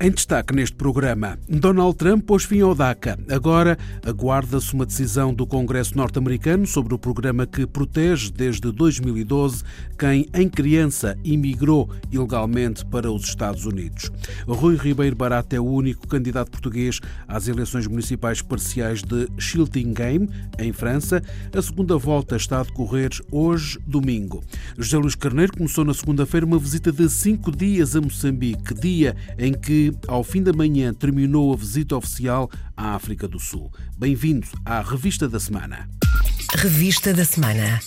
Em destaque neste programa, Donald Trump pôs fim ao DACA. Agora aguarda-se uma decisão do Congresso norte-americano sobre o programa que protege desde 2012 quem, em criança, imigrou ilegalmente para os Estados Unidos. Rui Ribeiro Barata é o único candidato português às eleições municipais parciais de Chiltingame, em França. A segunda volta está a decorrer hoje, domingo. José Luís Carneiro começou na segunda-feira uma visita de cinco dias a Moçambique, dia em que ao fim da manhã, terminou a visita oficial à África do Sul. Bem-vindo à Revista da Semana. Revista da Semana.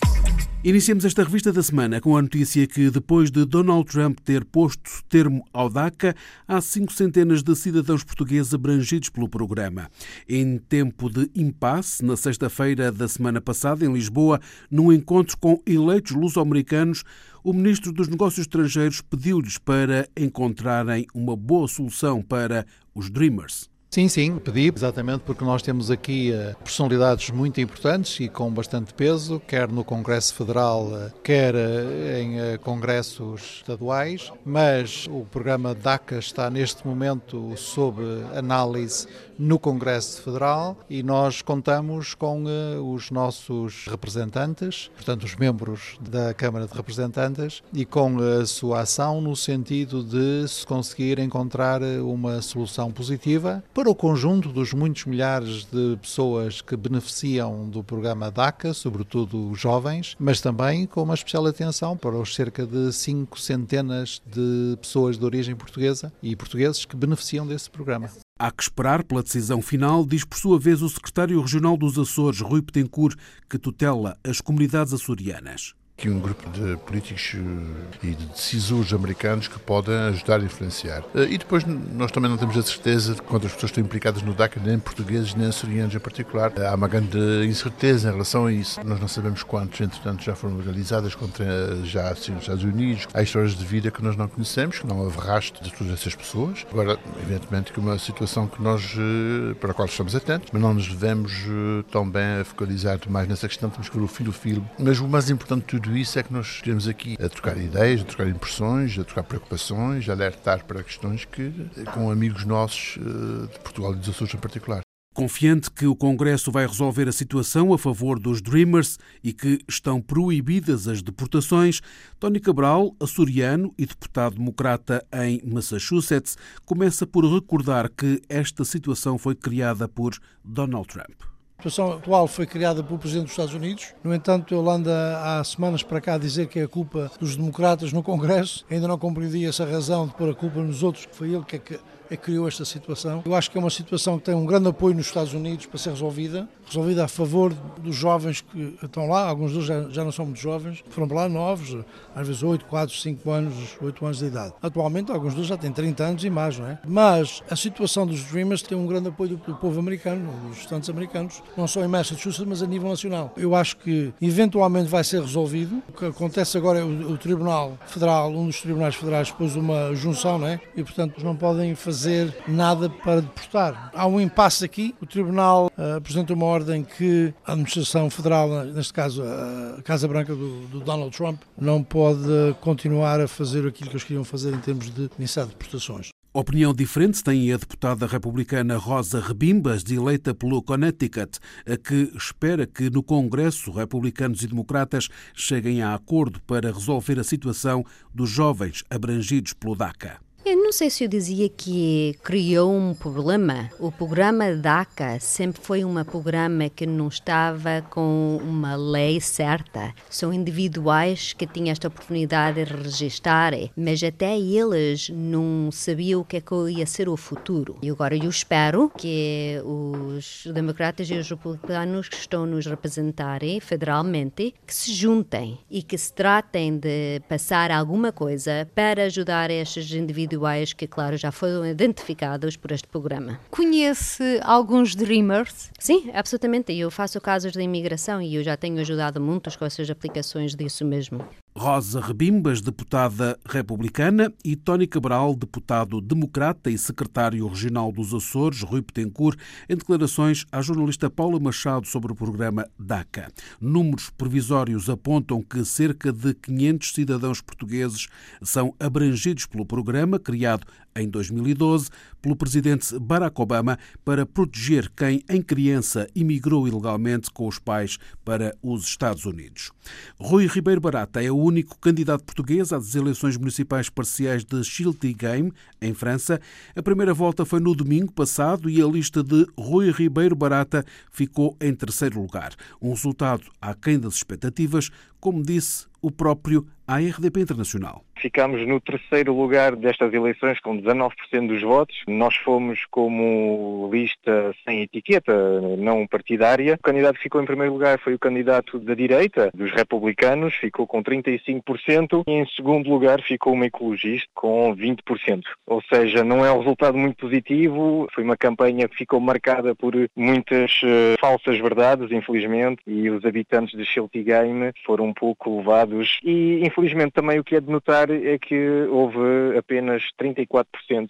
Iniciamos esta revista da semana com a notícia que, depois de Donald Trump ter posto termo ao DACA, há cinco centenas de cidadãos portugueses abrangidos pelo programa. Em tempo de impasse, na sexta-feira da semana passada, em Lisboa, num encontro com eleitos luso-americanos, o ministro dos Negócios Estrangeiros pediu-lhes para encontrarem uma boa solução para os Dreamers. Sim, sim, pedi, exatamente porque nós temos aqui uh, personalidades muito importantes e com bastante peso, quer no Congresso Federal, uh, quer uh, em congressos estaduais, mas o programa DACA está neste momento sob análise no Congresso Federal e nós contamos com os nossos representantes, portanto, os membros da Câmara de Representantes, e com a sua ação no sentido de se conseguir encontrar uma solução positiva para o conjunto dos muitos milhares de pessoas que beneficiam do programa DACA, sobretudo os jovens, mas também com uma especial atenção para os cerca de cinco centenas de pessoas de origem portuguesa e portugueses que beneficiam desse programa. Há que esperar pela decisão final, diz por sua vez o secretário regional dos Açores, Rui Petencourt, que tutela as comunidades açorianas aqui um grupo de políticos eh, e de decisores americanos que podem ajudar a influenciar. Eh, e depois nós também não temos a certeza de quantas pessoas estão implicadas no DACA, nem portugueses, nem açorianos em particular. Há uma grande incerteza em relação a isso. Nós não sabemos quantos, entretanto, já foram legalizadas contra já assim, os Estados Unidos. Há histórias de vida que nós não conhecemos, que não houve rastro de todas essas pessoas. Agora, evidentemente, que uma situação que nós, eh, para a qual estamos atentos, mas não nos devemos tão bem focalizar mais nessa questão, temos que ver o filme. Mas o mais importante de tudo tudo isso é que nós temos aqui a trocar ideias, a trocar impressões, a trocar preocupações, a alertar para questões que, com amigos nossos eh, de Portugal e dos Açores em particular. Confiante que o Congresso vai resolver a situação a favor dos Dreamers e que estão proibidas as deportações, Tony Cabral, açoriano e deputado democrata em Massachusetts, começa por recordar que esta situação foi criada por Donald Trump. A situação atual foi criada pelo Presidente dos Estados Unidos. No entanto, ele anda há semanas para cá a dizer que é a culpa dos democratas no Congresso. Ainda não compreendi essa razão de pôr a culpa nos outros, que foi ele é que é que criou esta situação. Eu acho que é uma situação que tem um grande apoio nos Estados Unidos para ser resolvida, resolvida a favor dos jovens que estão lá, alguns deles já, já não são muito jovens, foram para lá novos, às vezes 8, 4, 5 anos, 8 anos de idade. Atualmente, alguns deles já têm 30 anos e mais, não é? Mas a situação dos Dreamers tem um grande apoio do, povo americano, dos estudantes americanos, não só em Massachusetts, mas a nível nacional. Eu acho que eventualmente vai ser resolvido. O que acontece agora é o, o Tribunal Federal, um dos tribunais federais, pôs uma junção, não é? E, portanto, não podem fazer nada para deportar. Há um impasse aqui, o Tribunal uh, apresenta uma ordem que a Administração Federal, neste caso a Casa Branca do, do, Donald Trump, não pode continuar a fazer aquilo que eles queriam fazer em termos de iniciar deportações. Opinião diferente tem a deputada republicana Rosa Rebimbas, eleita pelo Connecticut, a que espera que no Congresso republicanos e democratas cheguem a acordo para resolver a situação dos jovens abrangidos pelo DACA. Eu não sei se eu dizia que criou um problema. O programa DACA sempre foi um programa que não estava com uma lei certa. São individuais que tinham esta oportunidade de registrar, mas até eles não sabiam o que, é que ia ser o futuro. E agora eu espero que os democratas e os republicanos que estão nos representarem federalmente que se juntem e que se tratem de passar alguma coisa para ajudar estes indivíduos individuais que, claro, já foram identificados por este programa. Conhece alguns Dreamers? Sim, absolutamente. Eu faço casos de imigração e eu já tenho ajudado muitos com essas aplicações disso mesmo. Rosa Rebimbas, deputada republicana, e Tony Cabral, deputado democrata e secretário regional dos Açores, Rui Petencourt, em declarações à jornalista Paula Machado sobre o programa DACA. Números provisórios apontam que cerca de 500 cidadãos portugueses são abrangidos pelo programa, criado em 2012 pelo presidente Barack Obama para proteger quem, em criança, imigrou ilegalmente com os pais para os Estados Unidos. Rui Ribeiro Barata é o único candidato português às eleições municipais parciais de Chiltigame, em França. A primeira volta foi no domingo passado e a lista de Rui Ribeiro Barata ficou em terceiro lugar. Um resultado aquém das expectativas, como disse o próprio à RDP Internacional. Ficámos no terceiro lugar destas eleições com 19% dos votos. Nós fomos como lista sem etiqueta, não partidária. O candidato que ficou em primeiro lugar foi o candidato da direita, dos republicanos, ficou com 35%. E em segundo lugar ficou uma ecologista com 20%. Ou seja, não é um resultado muito positivo. Foi uma campanha que ficou marcada por muitas uh, falsas verdades, infelizmente, e os habitantes de Game foram um pouco levados. E infelizmente também o que é de notar é que houve apenas 34%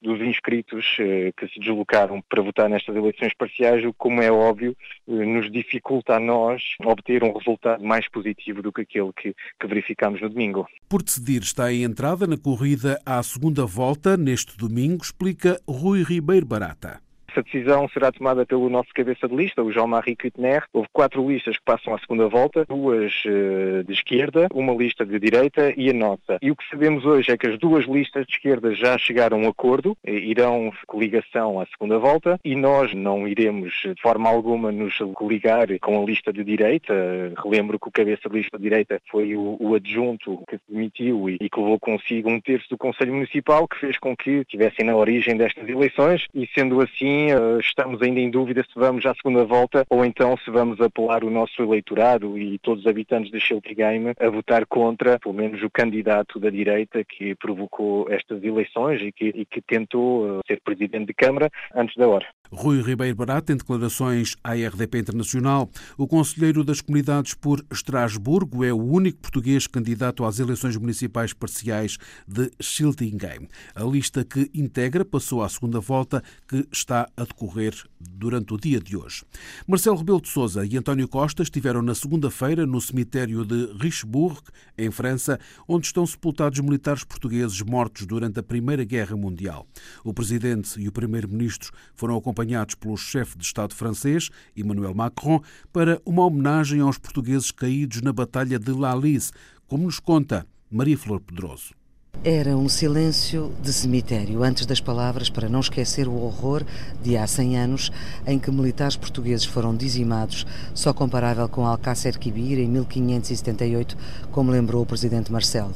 dos inscritos eh, que se deslocaram para votar nestas eleições parciais, o que, como é óbvio, eh, nos dificulta a nós obter um resultado mais positivo do que aquele que, que verificamos no domingo. Por decidir está em entrada na corrida à segunda volta neste domingo, explica Rui Ribeiro Barata. Essa decisão será tomada pelo nosso cabeça de lista, o Jean-Marie Cuitner. Houve quatro listas que passam à segunda volta, duas uh, de esquerda, uma lista de direita e a nossa. E o que sabemos hoje é que as duas listas de esquerda já chegaram a um acordo, irão coligação à segunda volta e nós não iremos de forma alguma nos coligar com a lista de direita. Relembro que o cabeça de lista de direita foi o, o adjunto que demitiu e, e que levou consigo um terço do Conselho Municipal, que fez com que estivessem na origem destas eleições e sendo assim eh, estamos ainda em dúvida se vamos à segunda volta ou então se vamos apelar o nosso eleitorado e todos os habitantes de Game a votar contra, pelo menos, o candidato da direita que provocou estas eleições e que, e que tentou eh, ser presidente de Câmara antes da hora. Rui Ribeiro Barata, em declarações à RDP Internacional, o conselheiro das comunidades por Estrasburgo é o único português candidato às eleições municipais parciais de Schiltingheim. A lista que integra passou à segunda volta, que está a decorrer durante o dia de hoje. Marcelo Rebelo de Sousa e António Costa estiveram na segunda-feira no cemitério de Richebourg, em França, onde estão sepultados militares portugueses mortos durante a Primeira Guerra Mundial. O presidente e o primeiro-ministro foram acompanhados pelo chefe de Estado francês, Emmanuel Macron, para uma homenagem aos portugueses caídos na Batalha de La Lys, como nos conta Maria Flor Pedroso. Era um silêncio de cemitério antes das palavras para não esquecer o horror de há 100 anos em que militares portugueses foram dizimados, só comparável com Alcácer Quibir em 1578, como lembrou o presidente Marcelo.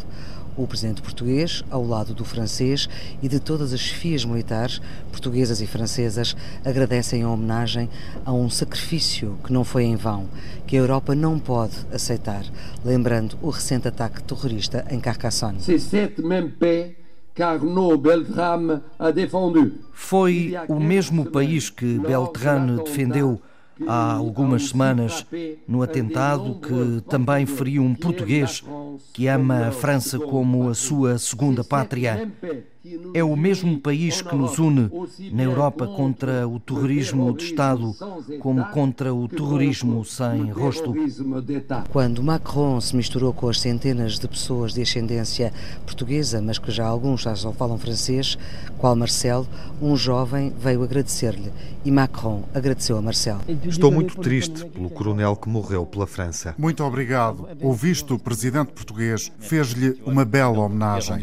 O presidente português, ao lado do francês e de todas as chefias militares, portuguesas e francesas, agradecem a homenagem a um sacrifício que não foi em vão, que a Europa não pode aceitar, lembrando o recente ataque terrorista em Carcassonne. Foi o mesmo país que Beltrame defendeu há algumas semanas no atentado que também feriu um português que ama a França como a sua segunda pátria é o mesmo país que nos une na Europa contra o terrorismo de Estado, como contra o terrorismo sem rosto. Quando Macron se misturou com as centenas de pessoas de ascendência portuguesa, mas que já alguns já só falam francês, qual Marcel, um jovem veio agradecer-lhe e Macron agradeceu a Marcel. Estou muito triste pelo coronel que morreu pela França. Muito obrigado. O visto presidente português fez-lhe uma bela homenagem.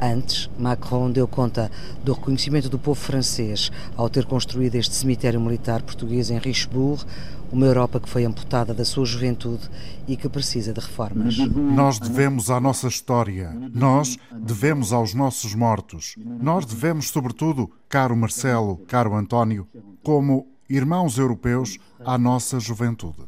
Antes, Macron Macron deu conta do reconhecimento do povo francês ao ter construído este cemitério militar português em Richebourg, uma Europa que foi amputada da sua juventude e que precisa de reformas. Nós devemos à nossa história, nós devemos aos nossos mortos, nós devemos, sobretudo, caro Marcelo, caro António, como irmãos europeus à nossa juventude.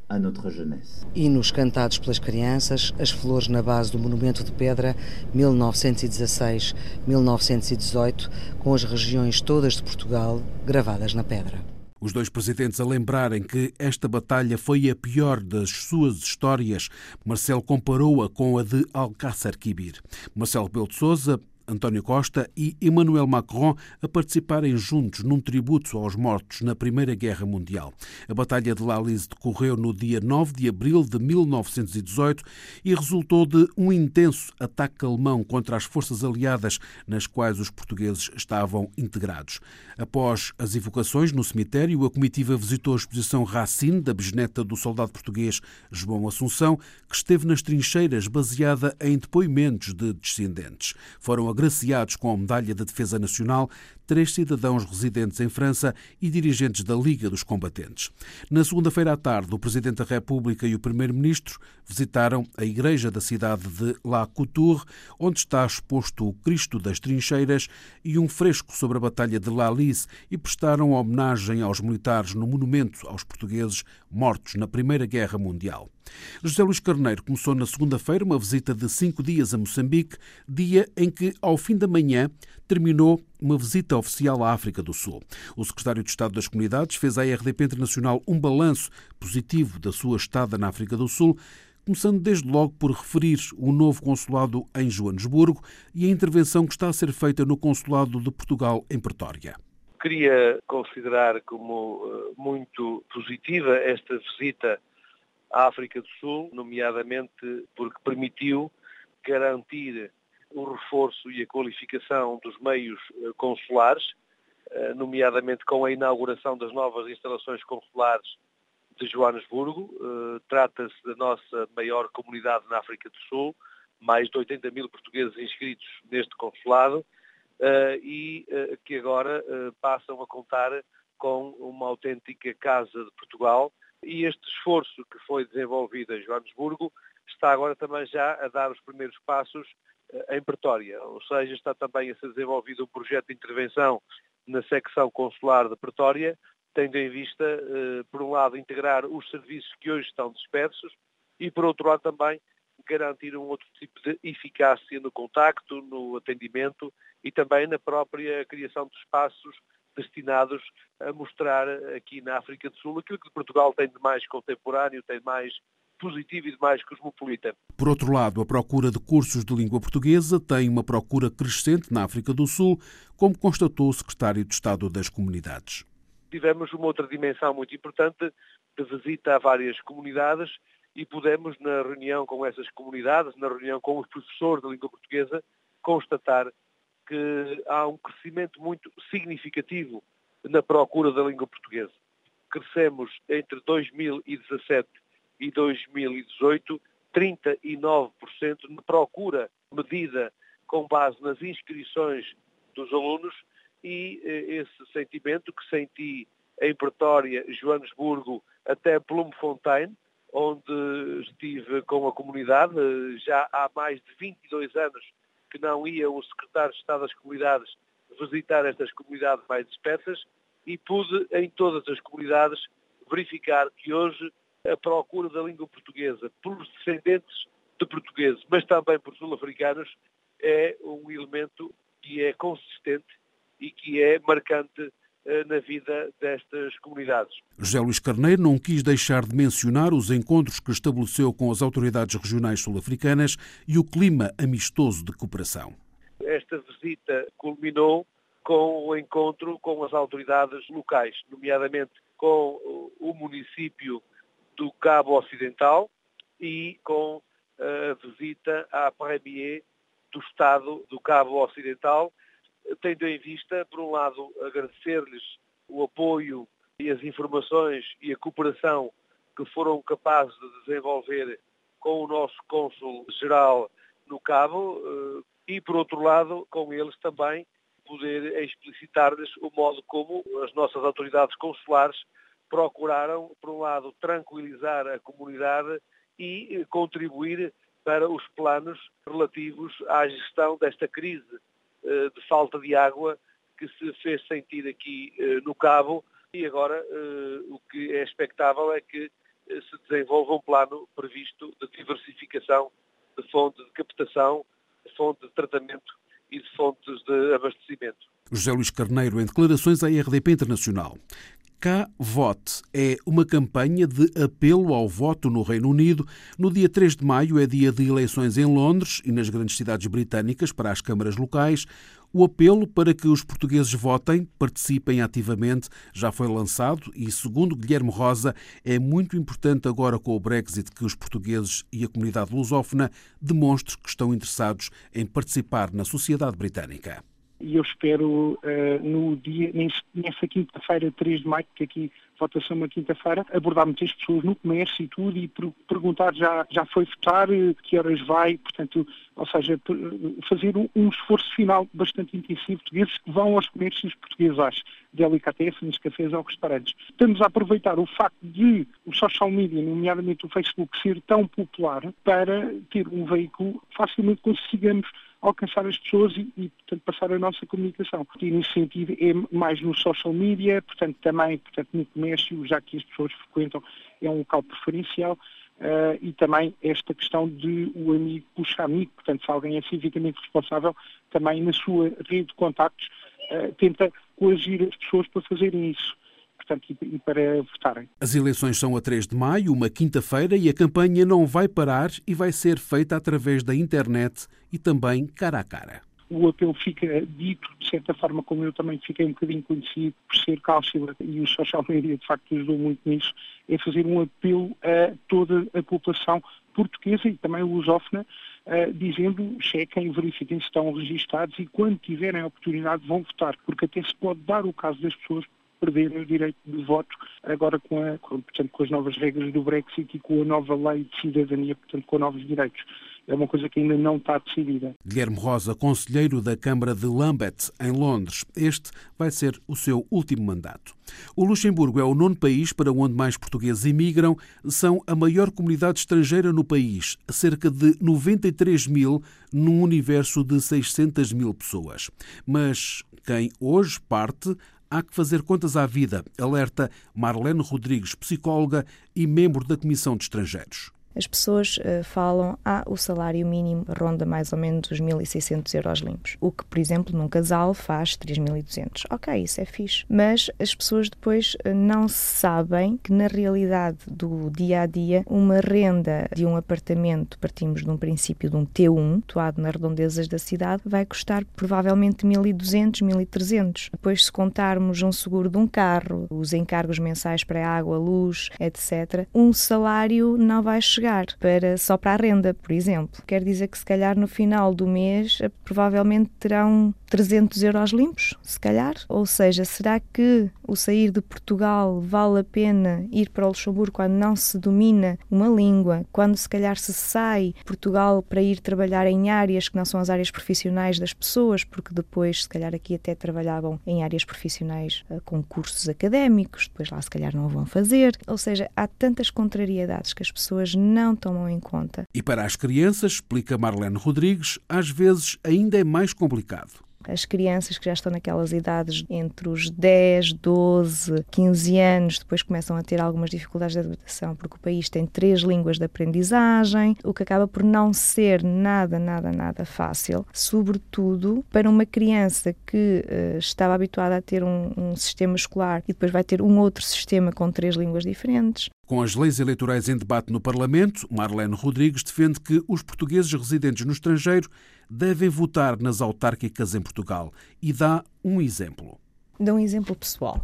E nos cantados pelas crianças, as flores na base do monumento de pedra 1916-1918, com as regiões todas de Portugal gravadas na pedra. Os dois presidentes a lembrarem que esta batalha foi a pior das suas histórias, Marcelo comparou-a com a de Alcácer Quibir. Marcelo Rebelo de Sousa António Costa e Emmanuel Macron a participarem juntos num tributo aos mortos na Primeira Guerra Mundial. A Batalha de Lalize decorreu no dia 9 de abril de 1918 e resultou de um intenso ataque alemão contra as forças aliadas nas quais os portugueses estavam integrados. Após as evocações no cemitério, a comitiva visitou a exposição Racine, da bisneta do soldado português João Assunção, que esteve nas trincheiras baseada em depoimentos de descendentes. Foram agraciados com a Medalha da Defesa Nacional três cidadãos residentes em França e dirigentes da Liga dos Combatentes. Na segunda-feira à tarde, o Presidente da República e o Primeiro-Ministro visitaram a igreja da cidade de La Couture, onde está exposto o Cristo das Trincheiras e um fresco sobre a Batalha de La Lys e prestaram homenagem aos militares no monumento aos portugueses mortos na Primeira Guerra Mundial. José Luís Carneiro começou na segunda-feira uma visita de cinco dias a Moçambique, dia em que, ao fim da manhã, terminou uma visita oficial à África do Sul. O secretário de Estado das Comunidades fez à RDP Internacional um balanço positivo da sua estada na África do Sul, começando desde logo por referir o novo consulado em Joanesburgo e a intervenção que está a ser feita no consulado de Portugal em Pretória. Queria considerar como eh, muito positiva esta visita à África do Sul, nomeadamente porque permitiu garantir o reforço e a qualificação dos meios eh, consulares, eh, nomeadamente com a inauguração das novas instalações consulares de Joanesburgo. Eh, trata-se da nossa maior comunidade na África do Sul, mais de 80 mil portugueses inscritos neste consulado e que agora passam a contar com uma autêntica Casa de Portugal. E este esforço que foi desenvolvido em Joanesburgo está agora também já a dar os primeiros passos em Pretória, ou seja, está também a ser desenvolvido um projeto de intervenção na secção consular de Pretória, tendo em vista, eh, por um lado, integrar os serviços que hoje estão dispersos e, por outro lado, também garantir um outro tipo de eficácia no contacto, no atendimento e também na própria criação de espaços destinados a mostrar aqui na África do Sul aquilo que Portugal tem de mais contemporâneo, tem de mais positivo e de mais cosmopolita. Por outro lado, a procura de cursos de língua portuguesa tem uma procura crescente na África do Sul, como constatou o secretário de Estado das Comunidades. Tivemos uma outra dimensão muito importante de visita a várias comunidades e pudemos, na reunião com essas comunidades, na reunião com os professores de língua portuguesa, constatar que há um crescimento muito significativo na procura da língua portuguesa. Crescemos entre 2017 e 2018, 39% de procura medida com base nas inscrições dos alunos. E eh, esse sentimento que senti em Pretória, Joanesburgo, até Bloemfontein, onde estive com a comunidade, já há mais de 22 anos que não ia o secretário de Estado das Comunidades visitar estas comunidades mais dispersas e pude em todas as comunidades verificar que hoje a procura da língua portuguesa pelos descendentes de portugueses, mas também por sul-africanos, é um elemento que é consistente e que é marcante eh, na vida destas comunidades. José Luís Carneiro não quis deixar de mencionar os encontros que estabeleceu com as autoridades regionais sul-africanas e o clima amistoso de cooperação. Esta visita culminou com o encontro com as autoridades locais, nomeadamente com o município do Cabo Ocidental e com a visita à Premier do Estado do Cabo Ocidental, tendo em vista, por um lado, agradecer-lhes o apoio e as informações e a cooperação que foram capazes de desenvolver com o nosso cônsul-geral no Cabo eh, e, por outro lado, com eles também poder explicitar-lhes o modo como as nossas autoridades consulares procuraram, por um lado, tranquilizar a comunidade e eh, contribuir para os planos relativos à gestão desta crise eh, de falta de água que se fez sentir aqui eh, no Cabo e agora o que é expectável é que se desenvolva um plano previsto de diversificação de fonte de captação, de fonte de tratamento e de fontes de abastecimento. José Luís Carneiro, em declarações à RDP Internacional. Cá Vote é uma campanha de apelo ao voto no Reino Unido. No dia 3 de maio é dia de eleições em Londres e nas grandes cidades britânicas para as câmaras locais. O apelo para que os portugueses votem, participem ativamente, já foi lançado e, segundo Guilherme Rosa, é muito importante agora com o Brexit que os portugueses e a comunidade lusófona demonstrem que estão interessados em participar na sociedade britânica e eu espero uh, no dia, nessa quinta-feira, 3 de maio, que aqui votação uma quinta-feira, abordar muitas pessoas no comércio e tudo e perguntar já, já foi votar, eh, que horas vai, portanto, ou seja, fazer um, um esforço final bastante intensivo, portugueses que vão aos comércios portugueses, às delicatessen, nos cafés ou restaurantes. Estamos a aproveitar o facto de o social media, nomeadamente o Facebook, ser tão popular para ter um veículo facilmente consigamos alcançar as pessoas e, e, portanto, passar a nossa comunicação. E, nesse sentido, é mais no social media, portanto, também portanto, no comércio, já que as pessoas frequentam, é um local preferencial. Uh, e também esta questão de o amigo puxar amigo, portanto, se alguém é civicamente responsável, também na sua rede de contactos uh, tenta coagir as pessoas para fazerem isso portanto, e para votarem. As eleições são a 3 de maio, uma quinta-feira, e a campanha não vai parar e vai ser feita através da internet e também cara a cara o apelo fica dito, de certa forma, como eu também fiquei um bocadinho conhecido por ser cálcula e o social media de facto ajudou muito nisso, é fazer um apelo a toda a população portuguesa e também lusófona, uh, dizendo chequem, verifiquem se estão registados e quando tiverem a oportunidade vão votar, porque até se pode dar o caso das pessoas perderem o direito de voto agora com, a, com, portanto, com as novas regras do Brexit e com a nova lei de cidadania, portanto, com novos direitos é uma coisa que ainda não está decidida. Guilherme Rosa, conselheiro da Câmara de Lambeth, em Londres. Este vai ser o seu último mandato. O Luxemburgo é o nono país para onde mais portugueses imigram. São a maior comunidade estrangeira no país, cerca de 93 mil num universo de 600 mil pessoas. Mas quem hoje parte há que fazer contas à vida, alerta Marlene Rodrigues, psicóloga e membro da Comissão de Estrangeiros as pessoas uh, falam, ah, o salário mínimo ronda mais ou menos os 1.600 euros limpos, o que, por exemplo, num casal faz 3.200. Ok, isso é fixe. Mas as pessoas depois uh, não sabem que, na realidade do dia a dia, uma renda de um apartamento, partimos de um princípio de um T1, situado nas redondezas da cidade, vai custar provavelmente 1.200, 1.300. Depois, se contarmos um seguro de um carro, os encargos mensais para água, luz, etc., um salário não vai chegar chegar para, só para a renda, por exemplo. Quer dizer que se calhar no final do mês eh, provavelmente terão 300 euros limpos, se calhar. Ou seja, será que o sair de Portugal vale a pena ir para o Luxemburgo quando não se domina uma língua, quando se calhar se sai Portugal para ir trabalhar em áreas que não são as áreas profissionais das pessoas, porque depois se calhar aqui até trabalhavam em áreas profissionais eh, com cursos académicos, depois lá se calhar não vão fazer. Ou seja, há tantas contrariedades que as pessoas não tomam em conta. E para as crianças, explica Marlene Rodrigues, às vezes ainda é mais complicado. As crianças que já estão naquelas idades entre os 10, 12, 15 anos, depois começam a ter algumas dificuldades de adaptação, porque o país tem três línguas de aprendizagem, o que acaba por não ser nada, nada, nada fácil, sobretudo para uma criança que uh, estava habituada a ter um, um sistema escolar e depois vai ter um outro sistema com três línguas diferentes. Com as leis eleitorais em debate no Parlamento, Marlene Rodrigues defende que os portugueses residentes no estrangeiro devem votar nas autárquicas em Portugal e dá um exemplo. Dou um exemplo pessoal.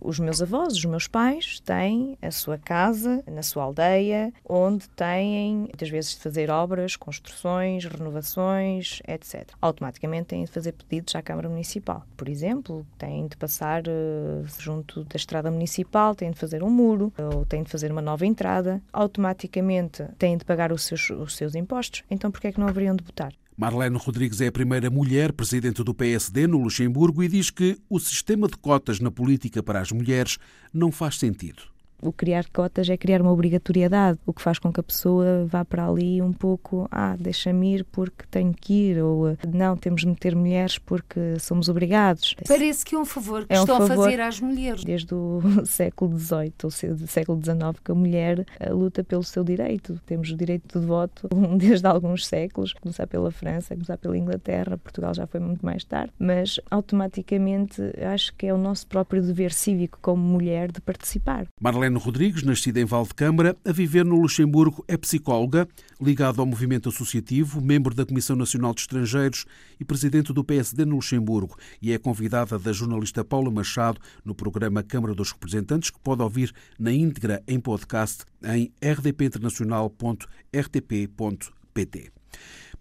Os meus avós, os meus pais, têm a sua casa na sua aldeia, onde têm muitas vezes de fazer obras, construções, renovações, etc. Automaticamente têm de fazer pedidos à Câmara Municipal. Por exemplo, têm de passar uh, junto da estrada municipal, têm de fazer um muro, ou têm de fazer uma nova entrada. Automaticamente têm de pagar os seus, os seus impostos. Então, por que é que não haveriam de votar? Marlene Rodrigues é a primeira mulher presidente do PSD no Luxemburgo e diz que o sistema de cotas na política para as mulheres não faz sentido. O criar cotas é criar uma obrigatoriedade, o que faz com que a pessoa vá para ali um pouco, ah, deixa-me ir porque tenho que ir, ou não, temos de meter mulheres porque somos obrigados. Parece que é um favor que é um estão favor, a fazer às mulheres. Desde o século XVIII ou século XIX que a mulher eh, luta pelo seu direito. Temos o direito de voto desde alguns séculos, começar pela França, começar pela Inglaterra, Portugal já foi muito mais tarde, mas automaticamente acho que é o nosso próprio dever cívico como mulher de participar. Marlene Rodrigues, nascida em Valdecâmara, a viver no Luxemburgo, é psicóloga, ligada ao movimento associativo, membro da Comissão Nacional de Estrangeiros e presidente do PSD no Luxemburgo, e é convidada da jornalista Paula Machado no programa Câmara dos Representantes, que pode ouvir na íntegra em podcast em rdpinternacional.rtp.pt.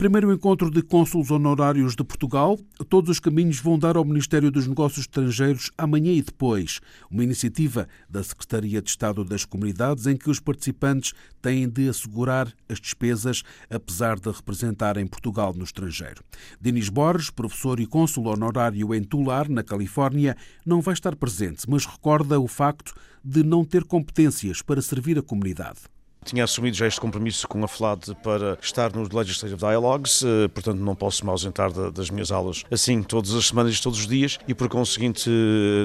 Primeiro encontro de cônsulos honorários de Portugal. Todos os caminhos vão dar ao Ministério dos Negócios Estrangeiros amanhã e depois. Uma iniciativa da Secretaria de Estado das Comunidades em que os participantes têm de assegurar as despesas, apesar de representarem Portugal no estrangeiro. Denis Borges, professor e cônsul honorário em Tular, na Califórnia, não vai estar presente, mas recorda o facto de não ter competências para servir a comunidade. Tinha assumido já este compromisso com a FLAD para estar nos Legislative Dialogues, eh, portanto não posso me ausentar das minhas aulas assim todas as semanas e todos os dias e por conseguinte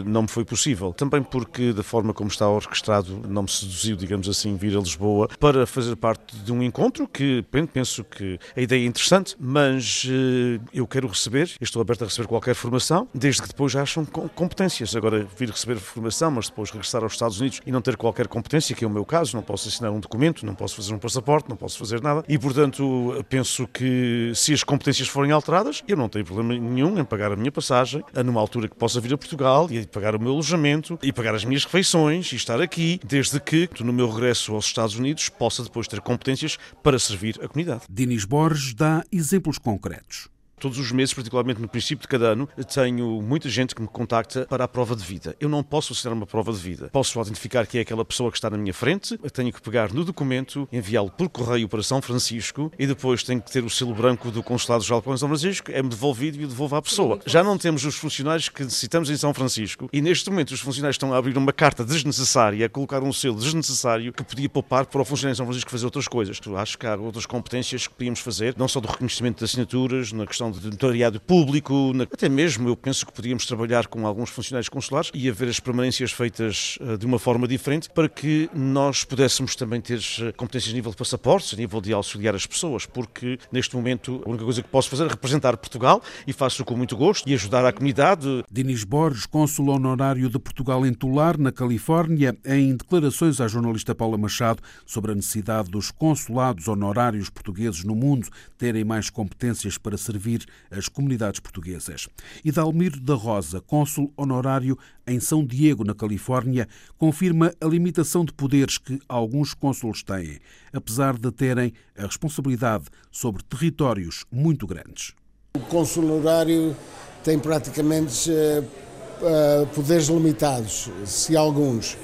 não me foi possível. Também porque da forma como está orquestrado não me seduziu, digamos assim, vir a Lisboa para fazer parte de um encontro que penso que a ideia é interessante, mas eh, eu quero receber, estou aberto a receber qualquer formação, desde que depois acham competências. Agora vir receber formação, mas depois regressar aos Estados Unidos e não ter qualquer competência, que é o meu caso, não posso assinar um documento não posso fazer um passaporte, não posso fazer nada e, portanto, penso que se as competências forem alteradas, eu não tenho problema nenhum em pagar a minha passagem numa altura que possa vir a Portugal e pagar o meu alojamento e pagar as minhas refeições e estar aqui, desde que no meu regresso aos Estados Unidos possa depois ter competências para servir a comunidade. Dinis Borges dá exemplos concretos. Todos os meses, particularmente no princípio de cada ano, tenho muita gente que me contacta para a prova de vida. Eu não posso assinar uma prova de vida. Posso identificar que é aquela pessoa que está na minha frente, tenho que pegar no documento, enviá-lo por correio para São Francisco e depois tenho que ter o selo branco do Consulado Geral de São Francisco, é-me devolvido e eu devolvo à pessoa. Já não temos os funcionários que necessitamos em São Francisco e neste momento os funcionários estão a abrir uma carta desnecessária, a colocar um selo desnecessário que podia poupar para o funcionário em São Francisco fazer outras coisas. Acho que há outras competências que podíamos fazer, não só do reconhecimento de assinaturas, na questão de notariado público, até mesmo eu penso que podíamos trabalhar com alguns funcionários consulares e haver as permanências feitas eh, de uma forma diferente para que nós pudéssemos também ter eh, competências a nível de passaportes, a nível de auxiliar as pessoas, porque neste momento a única coisa que posso fazer é representar Portugal e faço com muito gosto e ajudar a comunidade. Dinis Borges, cônsul honorário de Portugal em Tular, na Califórnia, em declarações à jornalista Paula Machado sobre a necessidade dos consulados honorários portugueses no mundo terem mais competências para servir as comunidades portuguesas. E Dalmiro da Rosa, cônsul honorário em São Diego, na Califórnia, confirma a limitação de poderes que alguns cônsulos têm, apesar de terem a responsabilidade sobre territórios muito grandes. O cônsul honorário tem praticamente uh, poderes limitados, se alguns.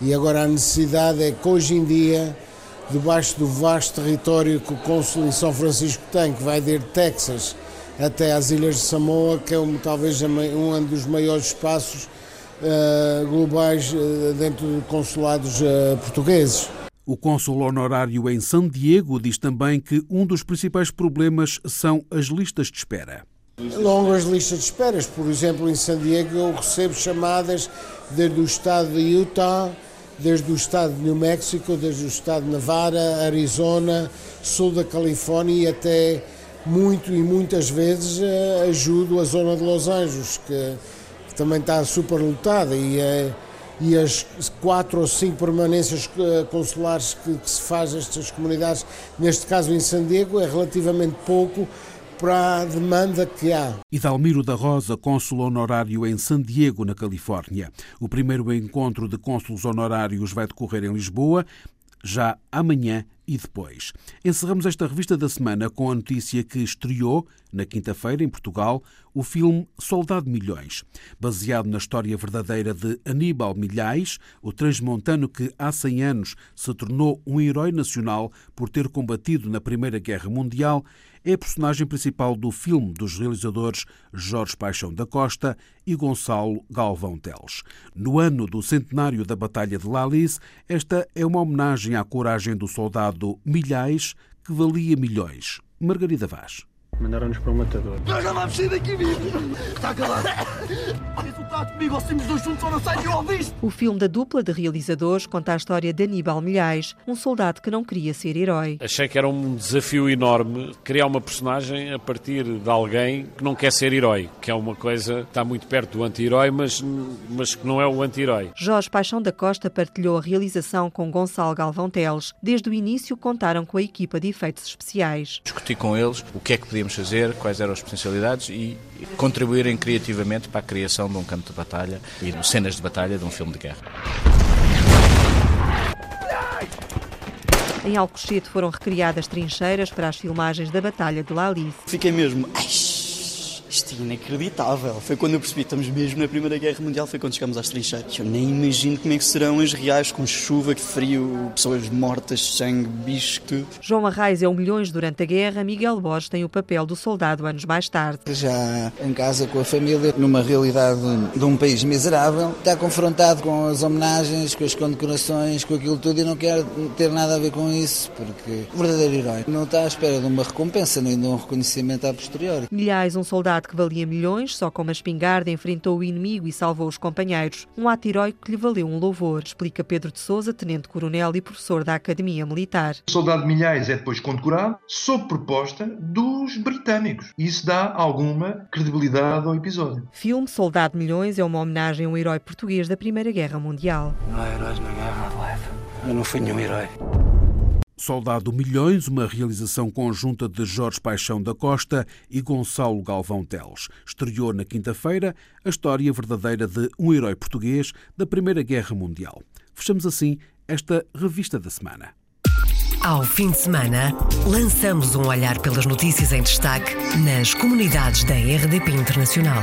E agora a necessidade é que hoje em dia debaixo do vasto território que o cônsul em São Francisco tem, que vai desde Texas até às Ilhas de Samoa, que é um, talvez um dos maiores espaços uh, globais uh, dentro de consulados uh, portugueses. O cônsul honorário em San Diego diz também que um dos principais problemas são as listas de espera. Longas listas de esperas. Por exemplo, em San Diego eu recebo chamadas desde o estado de Utah, desde o estado de New Mexico, desde o estado de Nevada, Arizona, sul da Califórnia e até muito e muitas vezes uh, ajudo a zona de Los Angeles, que, que também está super lotada e, uh, e as quatro ou cinco permanências uh, consulares que, que, se faz nestas comunidades, neste caso em San Diego, é relativamente pouco para a demanda que há. Idalmiro da Rosa, cônsul honorário em San Diego, na Califórnia. O primeiro encontro de cônsulos honorários vai decorrer em Lisboa já amanhã e depois. Encerramos esta revista da semana com a notícia que estreou, na quinta-feira, em Portugal, o filme Soldado Milhões, baseado na história verdadeira de Aníbal Milhais, o transmontano que há 100 anos se tornou um herói nacional por ter combatido na Primeira Guerra Mundial é a personagem principal do filme dos realizadores Jorge Paixão da Costa e Gonçalo Galvão Teles. No ano do centenário da Batalha de Lalis, esta é uma homenagem à coragem do soldado Milhais, que valia milhões. Margarida Vaz. Mandaram-nos para um matador. Nós não vamos sair daqui vivos! Está tu está comigo, ou os dois juntos ou não sai disto! O filme da dupla de realizadores conta a história de Aníbal Milhais, um soldado que não queria ser herói. Achei que era um desafio enorme criar uma personagem a partir de alguém que não quer ser herói, que é uma coisa que está muito perto do anti-herói, mas, mas que não é o anti-herói. Jorge Paixão da Costa partilhou a realização com Gonçalo Galvão Teles. Desde o início contaram com a equipa de efeitos especiais. Discuti com eles o que é que podíamos fazer, quais eram as potencialidades e contribuírem criativamente para a criação de um campo de batalha e de cenas de batalha de um filme de guerra. Em Alcochete foram recriadas trincheiras para as filmagens da Batalha de Lalice. Fiquei mesmo. Ai, isto é inacreditável. Foi quando eu percebi que estamos mesmo na Primeira Guerra Mundial, foi quando chegamos às trincheiras. Eu nem imagino como é que serão as reais, com chuva, frio, pessoas mortas, sangue, bicho, tudo. João Arraes é o Milhões durante a guerra, Miguel Borges tem o papel do soldado anos mais tarde. Já em casa com a família, numa realidade de um país miserável, está confrontado com as homenagens, com as condecorações, com aquilo tudo e não quer ter nada a ver com isso, porque o verdadeiro herói não está à espera de uma recompensa nem de um reconhecimento a posteriori. Milhares, um soldado que valia milhões, só com uma espingarda enfrentou o inimigo e salvou os companheiros. Um ato heróico que lhe valeu um louvor, explica Pedro de Souza, tenente-coronel e professor da Academia Militar. O soldado de Milhares é depois condecorado sob proposta dos britânicos. Isso dá alguma credibilidade ao episódio. Filme Soldado de Milhões é uma homenagem a um herói português da Primeira Guerra Mundial. Não há heróis na guerra, life. Eu não fui nenhum herói. Soldado Milhões, uma realização conjunta de Jorge Paixão da Costa e Gonçalo Galvão Teles. Estreou na quinta-feira a história verdadeira de um herói português da Primeira Guerra Mundial. Fechamos assim esta revista da semana. Ao fim de semana, lançamos um olhar pelas notícias em destaque nas comunidades da RDP Internacional.